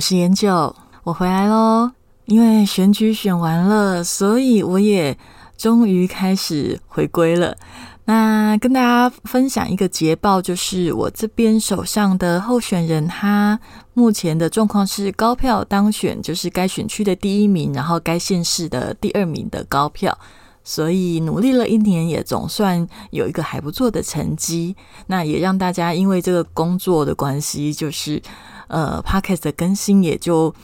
我是研九，我回来喽。因为选举选完了，所以我也终于开始回归了。那跟大家分享一个捷报，就是我这边手上的候选人，他目前的状况是高票当选，就是该选区的第一名，然后该县市的第二名的高票。所以努力了一年，也总算有一个还不错的成绩。那也让大家因为这个工作的关系，就是呃 p o c k e t 的更新也就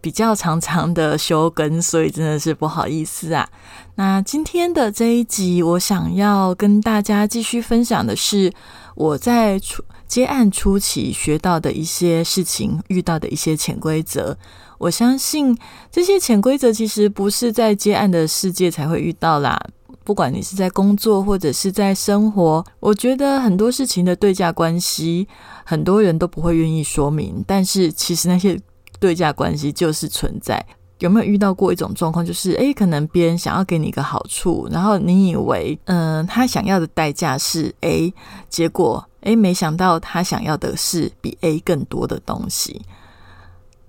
比较常常的休更，所以真的是不好意思啊。那今天的这一集，我想要跟大家继续分享的是我在初接案初期学到的一些事情，遇到的一些潜规则。我相信这些潜规则其实不是在接案的世界才会遇到啦。不管你是在工作或者是在生活，我觉得很多事情的对价关系，很多人都不会愿意说明。但是其实那些对价关系就是存在。有没有遇到过一种状况，就是诶，可能别人想要给你一个好处，然后你以为嗯，他想要的代价是 A，结果诶，没想到他想要的是比 A 更多的东西。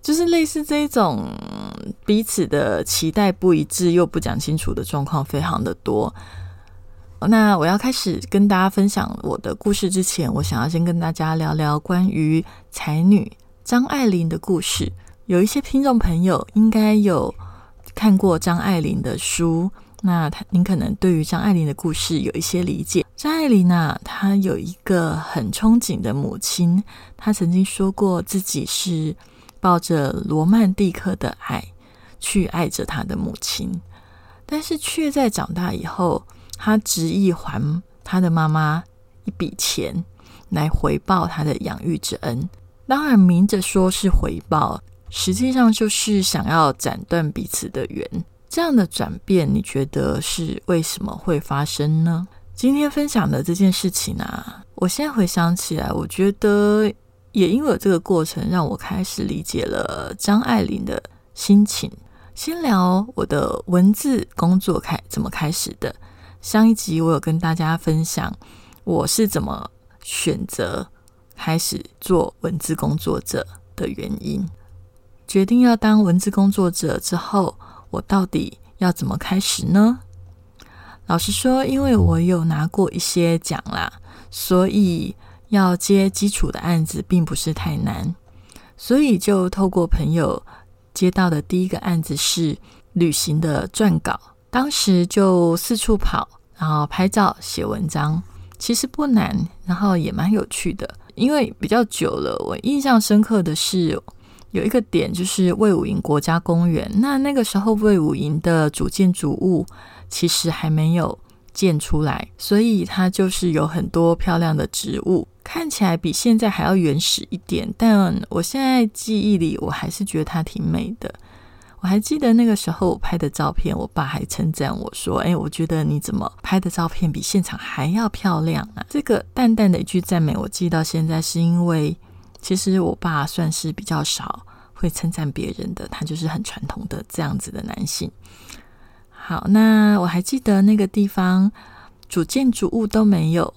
就是类似这种彼此的期待不一致又不讲清楚的状况非常的多。那我要开始跟大家分享我的故事之前，我想要先跟大家聊聊关于才女张爱玲的故事。有一些听众朋友应该有看过张爱玲的书，那他您可能对于张爱玲的故事有一些理解。张爱玲啊，她有一个很憧憬的母亲，她曾经说过自己是。抱着罗曼蒂克的爱去爱着他的母亲，但是却在长大以后，他执意还他的妈妈一笔钱来回报他的养育之恩。当然，明着说是回报，实际上就是想要斩断彼此的缘。这样的转变，你觉得是为什么会发生呢？今天分享的这件事情啊，我现在回想起来，我觉得。也因为这个过程，让我开始理解了张爱玲的心情。先聊我的文字工作开怎么开始的。上一集我有跟大家分享我是怎么选择开始做文字工作者的原因。决定要当文字工作者之后，我到底要怎么开始呢？老实说，因为我有拿过一些奖啦，所以。要接基础的案子并不是太难，所以就透过朋友接到的第一个案子是旅行的撰稿，当时就四处跑，然后拍照写文章，其实不难，然后也蛮有趣的。因为比较久了，我印象深刻的是有一个点就是魏武营国家公园，那那个时候魏武营的主建筑物其实还没有建出来，所以它就是有很多漂亮的植物。看起来比现在还要原始一点，但我现在记忆里，我还是觉得它挺美的。我还记得那个时候我拍的照片，我爸还称赞我说：“哎，我觉得你怎么拍的照片比现场还要漂亮啊？”这个淡淡的一句赞美，我记到现在，是因为其实我爸算是比较少会称赞别人的，他就是很传统的这样子的男性。好，那我还记得那个地方主建筑物都没有。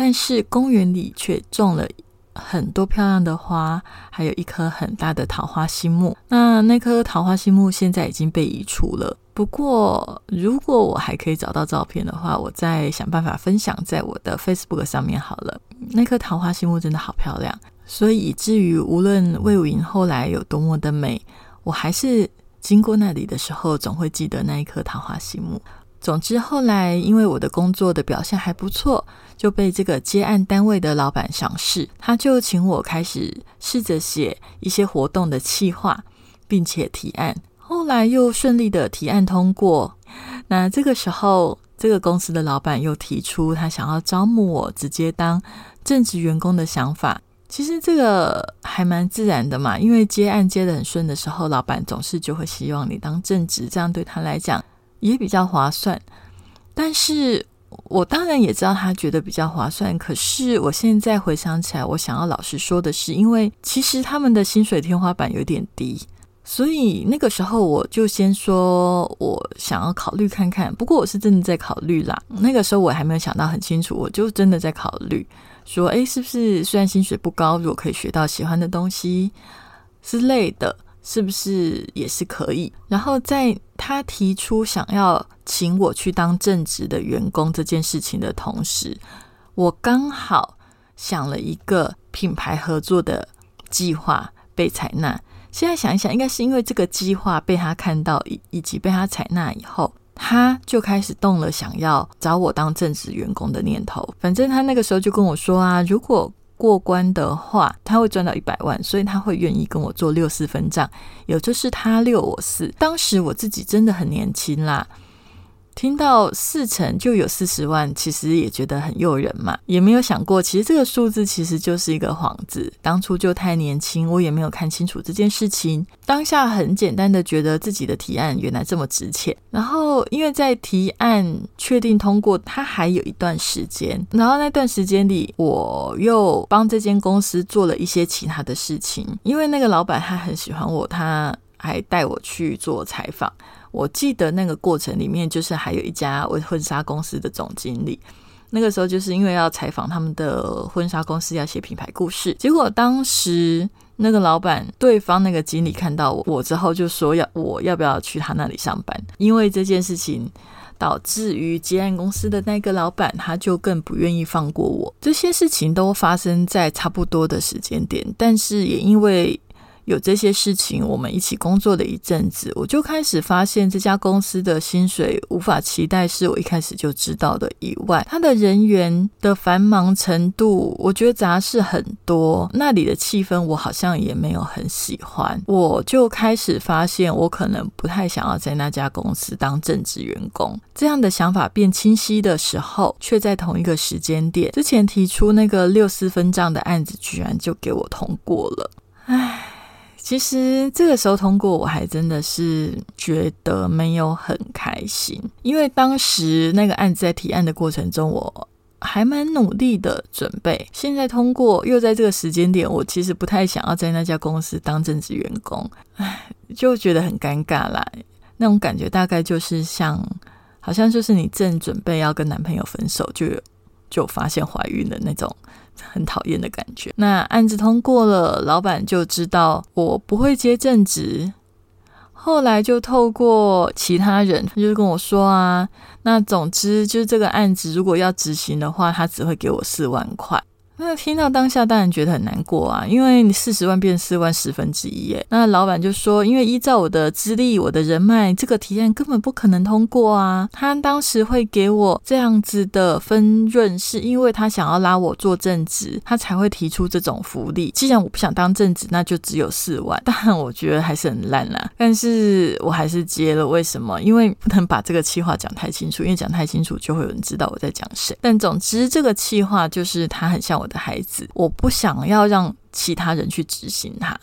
但是公园里却种了很多漂亮的花，还有一棵很大的桃花心木。那那棵桃花心木现在已经被移除了。不过，如果我还可以找到照片的话，我再想办法分享在我的 Facebook 上面好了。那棵桃花心木真的好漂亮，所以以至于无论魏武营后来有多么的美，我还是经过那里的时候，总会记得那一棵桃花心木。总之，后来因为我的工作的表现还不错，就被这个接案单位的老板赏识，他就请我开始试着写一些活动的企划，并且提案。后来又顺利的提案通过。那这个时候，这个公司的老板又提出他想要招募我直接当正职员工的想法。其实这个还蛮自然的嘛，因为接案接的很顺的时候，老板总是就会希望你当正职，这样对他来讲也比较划算。但是我当然也知道他觉得比较划算，可是我现在回想起来，我想要老实说的是，因为其实他们的薪水天花板有点低。所以那个时候我就先说，我想要考虑看看。不过我是真的在考虑啦。那个时候我还没有想到很清楚，我就真的在考虑，说，诶，是不是虽然薪水不高，如果可以学到喜欢的东西之类的，是不是也是可以？然后在他提出想要请我去当正职的员工这件事情的同时，我刚好想了一个品牌合作的计划被采纳。现在想一想，应该是因为这个计划被他看到，以以及被他采纳以后，他就开始动了想要找我当正职员工的念头。反正他那个时候就跟我说啊，如果过关的话，他会赚到一百万，所以他会愿意跟我做六四分账，也就是他六我四。当时我自己真的很年轻啦。听到四成就有四十万，其实也觉得很诱人嘛，也没有想过，其实这个数字其实就是一个幌子。当初就太年轻，我也没有看清楚这件事情。当下很简单的觉得自己的提案原来这么值钱，然后因为在提案确定通过，它还有一段时间，然后那段时间里，我又帮这间公司做了一些其他的事情，因为那个老板他很喜欢我，他还带我去做采访。我记得那个过程里面，就是还有一家婚纱公司的总经理。那个时候就是因为要采访他们的婚纱公司，要写品牌故事。结果当时那个老板，对方那个经理看到我我之后，就说要我要不要去他那里上班？因为这件事情导致于接案公司的那个老板，他就更不愿意放过我。这些事情都发生在差不多的时间点，但是也因为。有这些事情，我们一起工作了一阵子，我就开始发现这家公司的薪水无法期待，是我一开始就知道的。以外，他的人员的繁忙程度，我觉得杂事很多，那里的气氛我好像也没有很喜欢。我就开始发现，我可能不太想要在那家公司当正职员工。这样的想法变清晰的时候，却在同一个时间点之前提出那个六四分账的案子，居然就给我通过了。唉。其实这个时候通过，我还真的是觉得没有很开心，因为当时那个案子在提案的过程中，我还蛮努力的准备。现在通过，又在这个时间点，我其实不太想要在那家公司当正职员工，就觉得很尴尬啦。那种感觉大概就是像，好像就是你正准备要跟男朋友分手，就就发现怀孕的那种。很讨厌的感觉。那案子通过了，老板就知道我不会接正职。后来就透过其他人，他就跟我说啊，那总之就是这个案子如果要执行的话，他只会给我四万块。那听到当下当然觉得很难过啊，因为你四十万变四万十分之一耶。那老板就说，因为依照我的资历、我的人脉，这个提案根本不可能通过啊。他当时会给我这样子的分润，是因为他想要拉我做正职，他才会提出这种福利。既然我不想当正职，那就只有四万。当然我觉得还是很烂啦，但是我还是接了。为什么？因为不能把这个气话讲太清楚，因为讲太清楚就会有人知道我在讲谁。但总之，这个气话就是他很像我。的孩子，我不想要让其他人去执行它。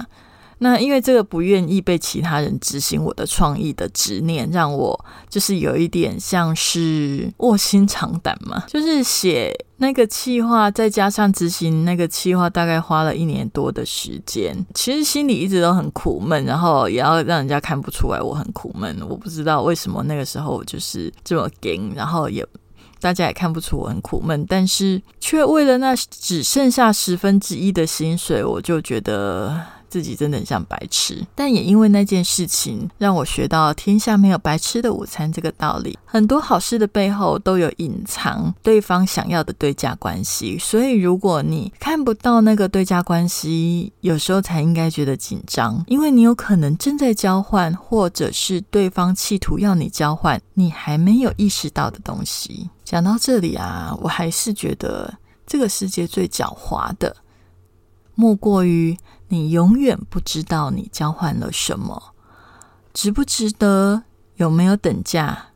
那因为这个不愿意被其他人执行我的创意的执念，让我就是有一点像是卧薪尝胆嘛。就是写那个企划，再加上执行那个企划，大概花了一年多的时间。其实心里一直都很苦闷，然后也要让人家看不出来我很苦闷。我不知道为什么那个时候就是这么硬，然后也。大家也看不出我很苦闷，但是却为了那只剩下十分之一的薪水，我就觉得。自己真的很像白痴，但也因为那件事情，让我学到天下没有白吃的午餐这个道理。很多好事的背后都有隐藏对方想要的对价关系，所以如果你看不到那个对价关系，有时候才应该觉得紧张，因为你有可能正在交换，或者是对方企图要你交换你还没有意识到的东西。讲到这里啊，我还是觉得这个世界最狡猾的，莫过于。你永远不知道你交换了什么，值不值得，有没有等价？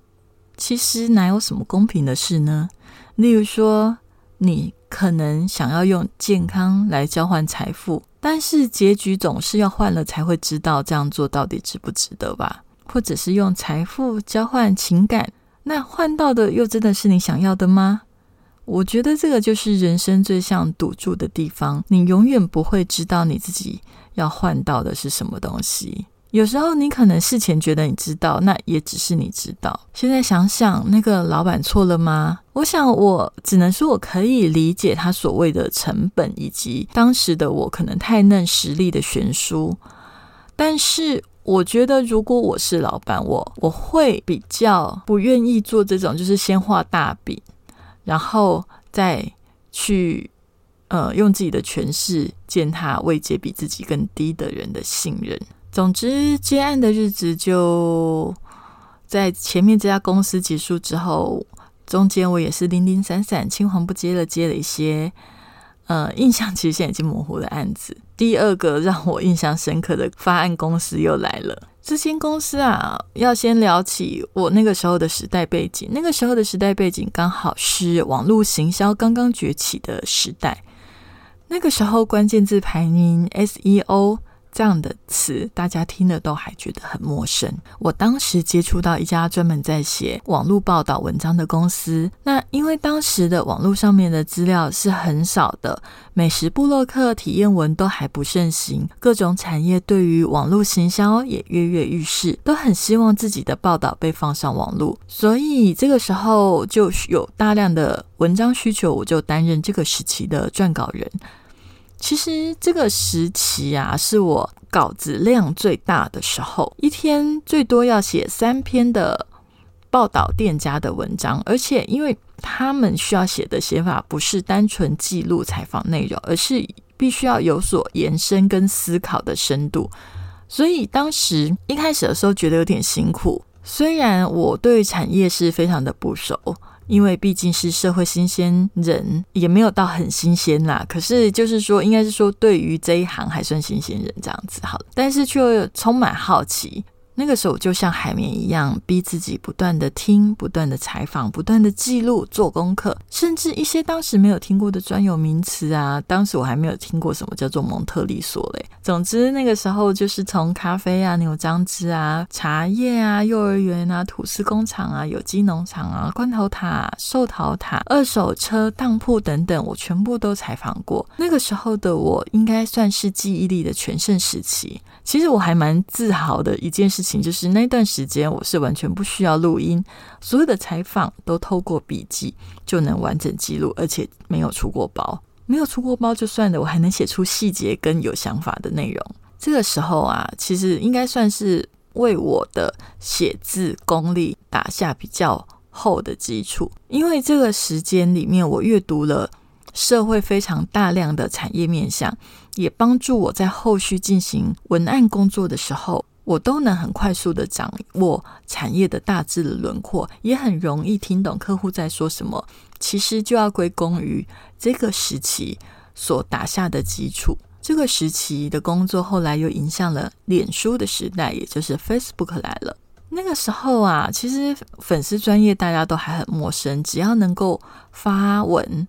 其实哪有什么公平的事呢？例如说，你可能想要用健康来交换财富，但是结局总是要换了才会知道这样做到底值不值得吧？或者是用财富交换情感，那换到的又真的是你想要的吗？我觉得这个就是人生最像赌注的地方，你永远不会知道你自己要换到的是什么东西。有时候你可能事前觉得你知道，那也只是你知道。现在想想，那个老板错了吗？我想，我只能说我可以理解他所谓的成本，以及当时的我可能太嫩实力的悬殊。但是，我觉得如果我是老板，我我会比较不愿意做这种，就是先画大饼，然后再去呃用自己的权势践踏位阶比自己更低的人的信任。总之，接案的日子就在前面这家公司结束之后，中间我也是零零散散、青黄不接的接了一些，呃，印象其实现在已经模糊的案子。第二个让我印象深刻的发案公司又来了。这间公司啊，要先聊起我那个时候的时代背景。那个时候的时代背景刚好是网络行销刚刚崛起的时代。那个时候关键字排名 SEO。这样的词，大家听了都还觉得很陌生。我当时接触到一家专门在写网络报道文章的公司，那因为当时的网络上面的资料是很少的，美食部落客、体验文都还不盛行，各种产业对于网络行销也跃跃欲试，都很希望自己的报道被放上网络，所以这个时候就有大量的文章需求，我就担任这个时期的撰稿人。其实这个时期啊，是我稿子量最大的时候，一天最多要写三篇的报道店家的文章，而且因为他们需要写的写法不是单纯记录采访内容，而是必须要有所延伸跟思考的深度，所以当时一开始的时候觉得有点辛苦。虽然我对产业是非常的不熟。因为毕竟是社会新鲜人，也没有到很新鲜啦。可是就是说，应该是说，对于这一行还算新鲜人这样子，好，但是却充满好奇。那个时候就像海绵一样，逼自己不断的听、不断的采访、不断的记录、做功课，甚至一些当时没有听过的专有名词啊，当时我还没有听过什么叫做蒙特利索嘞。总之那个时候就是从咖啡啊、牛樟芝啊、茶叶啊、幼儿园啊、吐司工厂啊、有机农场啊、罐头塔、寿桃塔、二手车当铺等等，我全部都采访过。那个时候的我应该算是记忆力的全盛时期。其实我还蛮自豪的一件事情情，就是那段时间我是完全不需要录音，所有的采访都透过笔记就能完整记录，而且没有出过包。没有出过包就算了，我还能写出细节跟有想法的内容。这个时候啊，其实应该算是为我的写字功力打下比较厚的基础，因为这个时间里面我阅读了。社会非常大量的产业面向，也帮助我在后续进行文案工作的时候，我都能很快速的掌握产业的大致的轮廓，也很容易听懂客户在说什么。其实就要归功于这个时期所打下的基础。这个时期的工作后来又影响了脸书的时代，也就是 Facebook 来了。那个时候啊，其实粉丝专业大家都还很陌生，只要能够发文。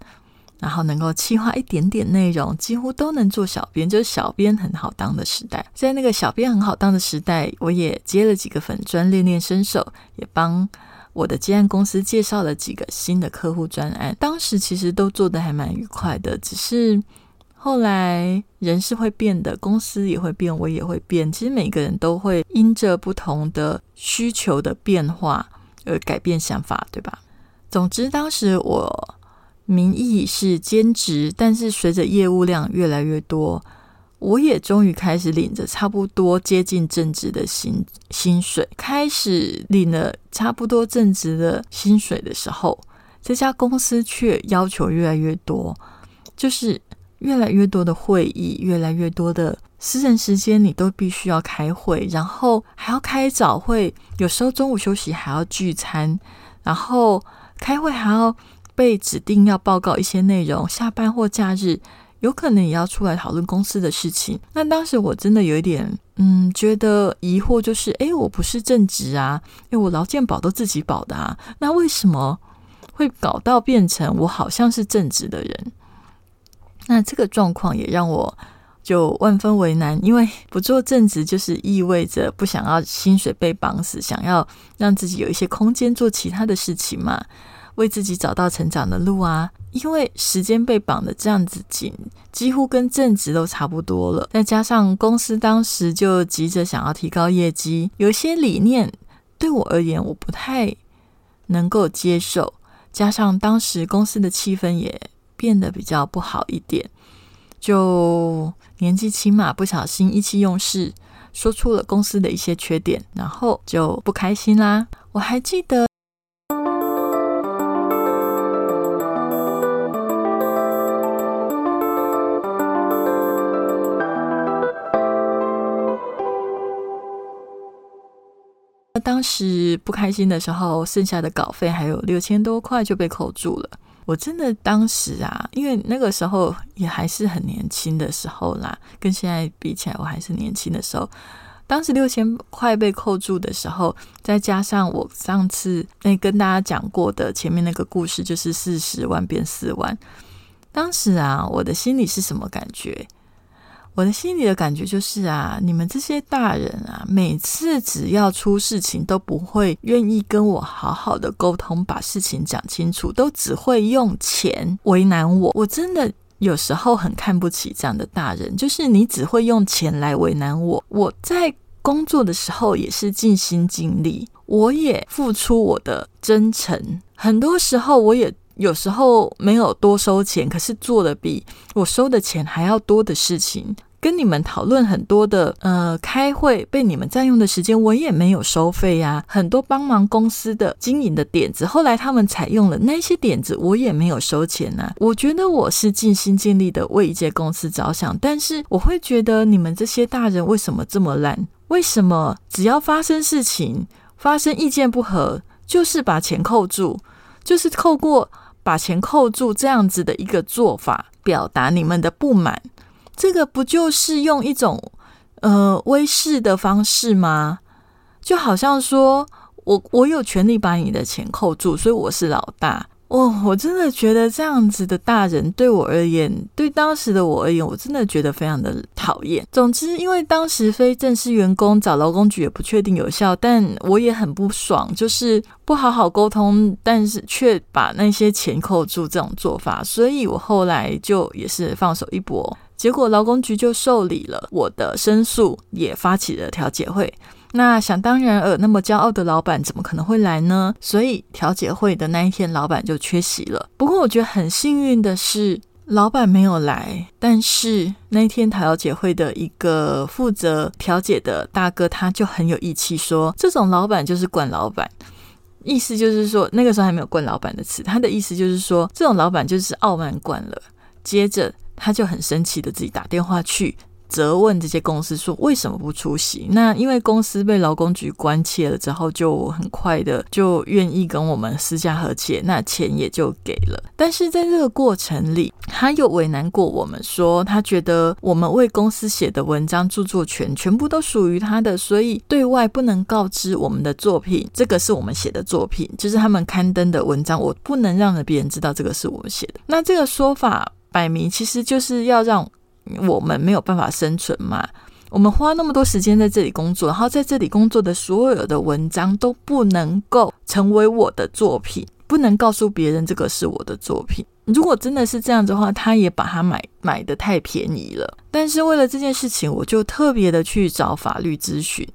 然后能够气化一点点内容，几乎都能做小编，就是小编很好当的时代。在那个小编很好当的时代，我也接了几个粉专练练身手，也帮我的接案公司介绍了几个新的客户专案。当时其实都做得还蛮愉快的，只是后来人是会变的，公司也会变，我也会变。其实每个人都会因着不同的需求的变化而改变想法，对吧？总之，当时我。名义是兼职，但是随着业务量越来越多，我也终于开始领着差不多接近正职的薪薪水。开始领了差不多正职的薪水的时候，这家公司却要求越来越多，就是越来越多的会议，越来越多的私人时间，你都必须要开会，然后还要开早会，有时候中午休息还要聚餐，然后开会还要。被指定要报告一些内容，下班或假日有可能也要出来讨论公司的事情。那当时我真的有一点，嗯，觉得疑惑，就是，诶，我不是正职啊，诶，我劳健保都自己保的啊，那为什么会搞到变成我好像是正职的人。那这个状况也让我就万分为难，因为不做正职就是意味着不想要薪水被绑死，想要让自己有一些空间做其他的事情嘛，为自己找到成长的路啊。因为时间被绑的这样子紧，几乎跟正职都差不多了。再加上公司当时就急着想要提高业绩，有些理念对我而言我不太能够接受，加上当时公司的气氛也变得比较不好一点，就年纪轻嘛，不小心意气用事，说出了公司的一些缺点，然后就不开心啦。我还记得。当时不开心的时候，剩下的稿费还有六千多块就被扣住了。我真的当时啊，因为那个时候也还是很年轻的时候啦，跟现在比起来，我还是年轻的时候。当时六千块被扣住的时候，再加上我上次那跟大家讲过的前面那个故事，就是四十万变四万。当时啊，我的心里是什么感觉？我的心里的感觉就是啊，你们这些大人啊，每次只要出事情都不会愿意跟我好好的沟通，把事情讲清楚，都只会用钱为难我。我真的有时候很看不起这样的大人，就是你只会用钱来为难我。我在工作的时候也是尽心尽力，我也付出我的真诚，很多时候我也。有时候没有多收钱，可是做的比我收的钱还要多的事情，跟你们讨论很多的呃开会被你们占用的时间，我也没有收费呀。很多帮忙公司的经营的点子，后来他们采用了那些点子，我也没有收钱呐。我觉得我是尽心尽力的为一间公司着想，但是我会觉得你们这些大人为什么这么烂？为什么只要发生事情，发生意见不合，就是把钱扣住，就是扣过。把钱扣住这样子的一个做法，表达你们的不满，这个不就是用一种呃威势的方式吗？就好像说我我有权利把你的钱扣住，所以我是老大。哦，我真的觉得这样子的大人对我而言，对当时的我而言，我真的觉得非常的讨厌。总之，因为当时非正式员工找劳工局也不确定有效，但我也很不爽，就是不好好沟通，但是却把那些钱扣住这种做法，所以我后来就也是放手一搏，结果劳工局就受理了我的申诉，也发起了调解会。那想当然尔，那么骄傲的老板怎么可能会来呢？所以调解会的那一天，老板就缺席了。不过我觉得很幸运的是，老板没有来。但是那一天调解会的一个负责调解的大哥，他就很有义气，说这种老板就是惯老板，意思就是说那个时候还没有惯老板的词，他的意思就是说这种老板就是傲慢惯了。接着他就很生气的自己打电话去。责问这些公司说为什么不出席？那因为公司被劳工局关切了之后，就很快的就愿意跟我们私下和解，那钱也就给了。但是在这个过程里，他又为难过我们，说他觉得我们为公司写的文章著作权全部都属于他的，所以对外不能告知我们的作品，这个是我们写的作品，就是他们刊登的文章，我不能让别人知道这个是我写的。那这个说法摆明其实就是要让。我们没有办法生存嘛？我们花那么多时间在这里工作，然后在这里工作的所有的文章都不能够成为我的作品，不能告诉别人这个是我的作品。如果真的是这样子的话，他也把它买买的太便宜了。但是为了这件事情，我就特别的去找法律咨询，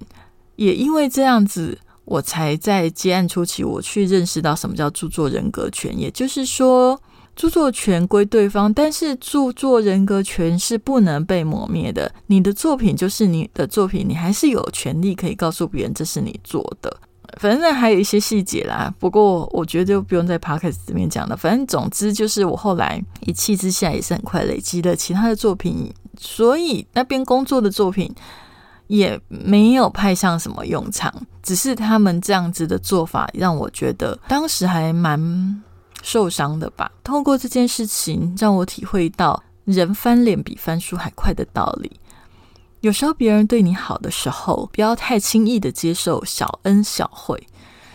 也因为这样子，我才在接案初期，我去认识到什么叫著作人格权，也就是说。著作权归对方，但是著作人格权是不能被磨灭的。你的作品就是你的作品，你还是有权利可以告诉别人这是你做的。反正还有一些细节啦，不过我觉得就不用在 p o d c a s t 里面讲了。反正总之就是我后来一气之下也是很快累积了其他的作品，所以那边工作的作品也没有派上什么用场。只是他们这样子的做法让我觉得当时还蛮。受伤的吧。透过这件事情，让我体会到人翻脸比翻书还快的道理。有时候别人对你好的时候，不要太轻易的接受小恩小惠。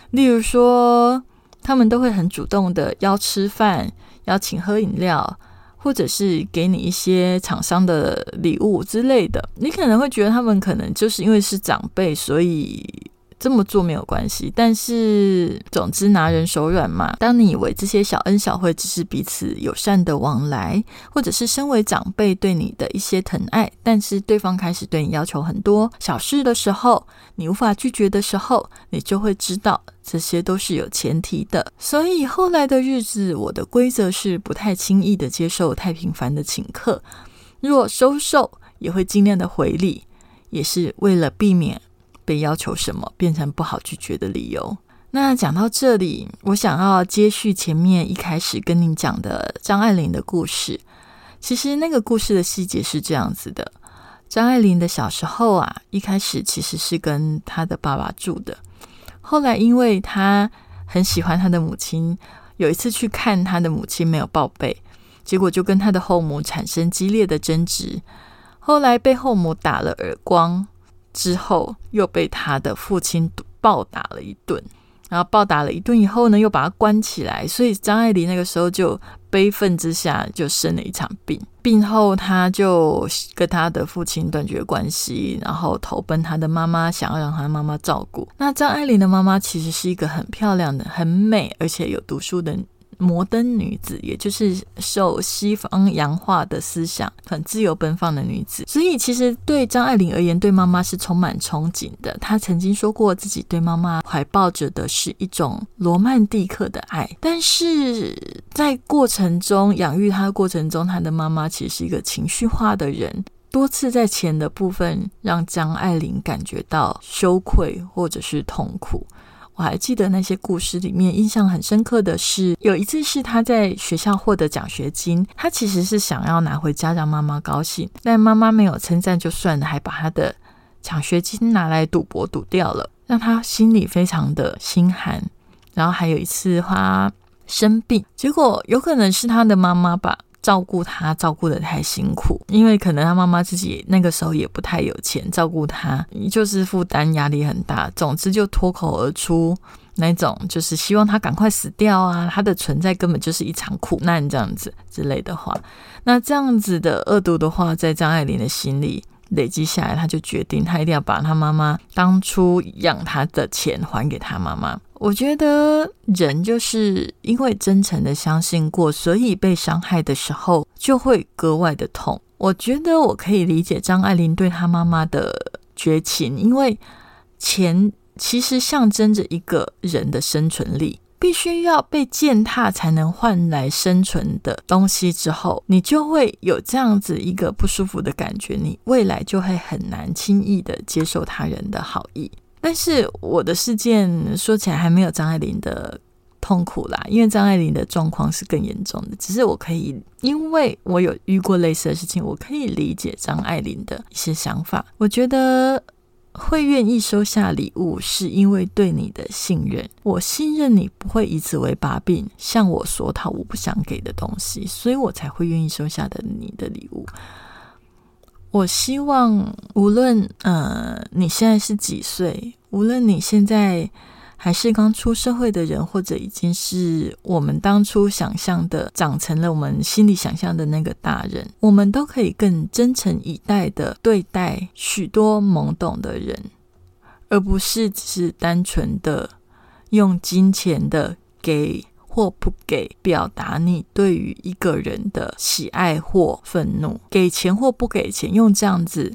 例如说，他们都会很主动的邀吃饭、邀请喝饮料，或者是给你一些厂商的礼物之类的。你可能会觉得他们可能就是因为是长辈，所以。这么做没有关系，但是总之拿人手软嘛。当你以为这些小恩小惠只是彼此友善的往来，或者是身为长辈对你的一些疼爱，但是对方开始对你要求很多小事的时候，你无法拒绝的时候，你就会知道这些都是有前提的。所以后来的日子，我的规则是不太轻易的接受太频繁的请客，若收受也会尽量的回礼，也是为了避免。被要求什么变成不好拒绝的理由？那讲到这里，我想要接续前面一开始跟你讲的张爱玲的故事。其实那个故事的细节是这样子的：张爱玲的小时候啊，一开始其实是跟她的爸爸住的。后来因为她很喜欢她的母亲，有一次去看她的母亲没有报备，结果就跟她的后母产生激烈的争执。后来被后母打了耳光。之后又被他的父亲暴打了一顿，然后暴打了一顿以后呢，又把他关起来。所以张爱玲那个时候就悲愤之下就生了一场病，病后他就跟他的父亲断绝关系，然后投奔他的妈妈，想要让他妈妈照顾。那张爱玲的妈妈其实是一个很漂亮的、很美而且有读书的。摩登女子，也就是受西方洋化的思想很自由奔放的女子，所以其实对张爱玲而言，对妈妈是充满憧憬的。她曾经说过，自己对妈妈怀抱着的是一种罗曼蒂克的爱，但是在过程中养育她的过程中，她的妈妈其实是一个情绪化的人，多次在钱的部分让张爱玲感觉到羞愧或者是痛苦。我还记得那些故事里面，印象很深刻的是，有一次是他在学校获得奖学金，他其实是想要拿回家让妈妈高兴，但妈妈没有称赞就算了，还把他的奖学金拿来赌博赌掉了，让他心里非常的心寒。然后还有一次他生病，结果有可能是他的妈妈吧。照顾他照顾的太辛苦，因为可能他妈妈自己那个时候也不太有钱照顾他，就是负担压力很大。总之就脱口而出那种，就是希望他赶快死掉啊，他的存在根本就是一场苦难这样子之类的话。那这样子的恶毒的话，在张爱玲的心里。累积下来，他就决定他一定要把他妈妈当初养他的钱还给他妈妈。我觉得人就是因为真诚的相信过，所以被伤害的时候就会格外的痛。我觉得我可以理解张爱玲对她妈妈的绝情，因为钱其实象征着一个人的生存力。必须要被践踏才能换来生存的东西之后，你就会有这样子一个不舒服的感觉，你未来就会很难轻易的接受他人的好意。但是我的事件说起来还没有张爱玲的痛苦啦，因为张爱玲的状况是更严重的。只是我可以，因为我有遇过类似的事情，我可以理解张爱玲的一些想法。我觉得。会愿意收下礼物，是因为对你的信任。我信任你不会以此为把柄向我索讨我不想给的东西，所以我才会愿意收下的你的礼物。我希望，无论呃你现在是几岁，无论你现在。还是刚出社会的人，或者已经是我们当初想象的长成了我们心里想象的那个大人，我们都可以更真诚以待的对待许多懵懂的人，而不是只是单纯的用金钱的给或不给表达你对于一个人的喜爱或愤怒，给钱或不给钱，用这样子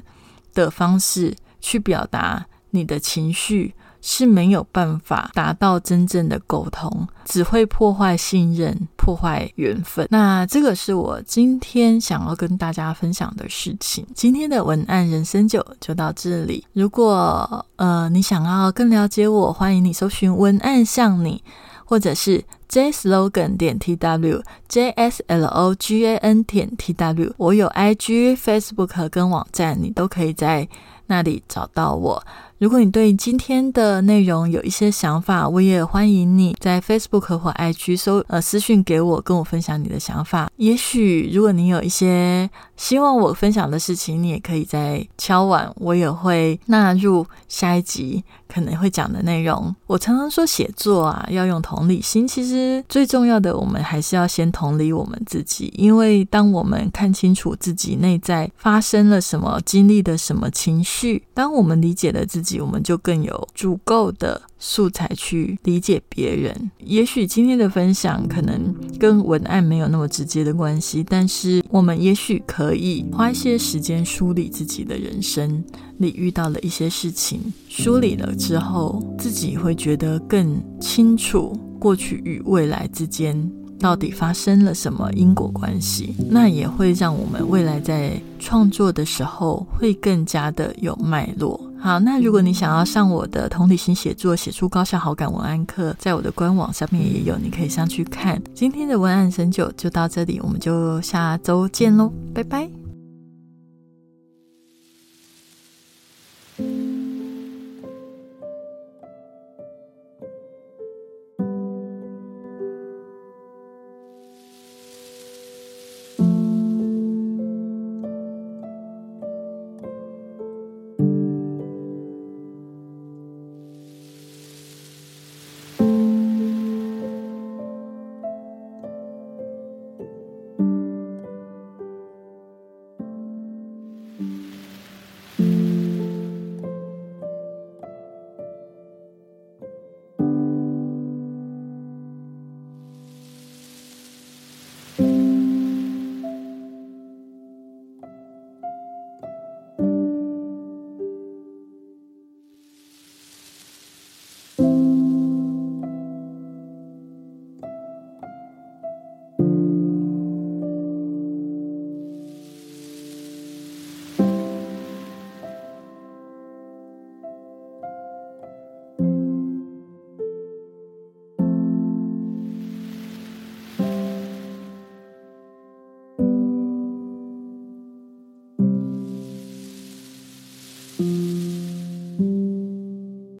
的方式去表达你的情绪。是没有办法达到真正的沟通，只会破坏信任、破坏缘分。那这个是我今天想要跟大家分享的事情。今天的文案人生酒就到这里。如果呃你想要更了解我，欢迎你搜寻文案像你，或者是 j slogan 点 t w j s l o g a n 点 t w。我有 i g、Facebook 跟网站，你都可以在那里找到我。如果你对今天的内容有一些想法，我也欢迎你在 Facebook 或 IG 搜呃私讯给我，跟我分享你的想法。也许如果你有一些希望我分享的事情，你也可以在敲碗，我也会纳入下一集可能会讲的内容。我常常说写作啊要用同理心，其实最重要的，我们还是要先同理我们自己，因为当我们看清楚自己内在发生了什么，经历的什么情绪，当我们理解了自己。我们就更有足够的素材去理解别人。也许今天的分享可能跟文案没有那么直接的关系，但是我们也许可以花一些时间梳理自己的人生里遇到了一些事情，梳理了之后，自己会觉得更清楚过去与未来之间。到底发生了什么因果关系？那也会让我们未来在创作的时候会更加的有脉络。好，那如果你想要上我的同理心写作、写出高效好感文案课，在我的官网上面也有，你可以上去看。今天的文案神九就到这里，我们就下周见喽，拜拜。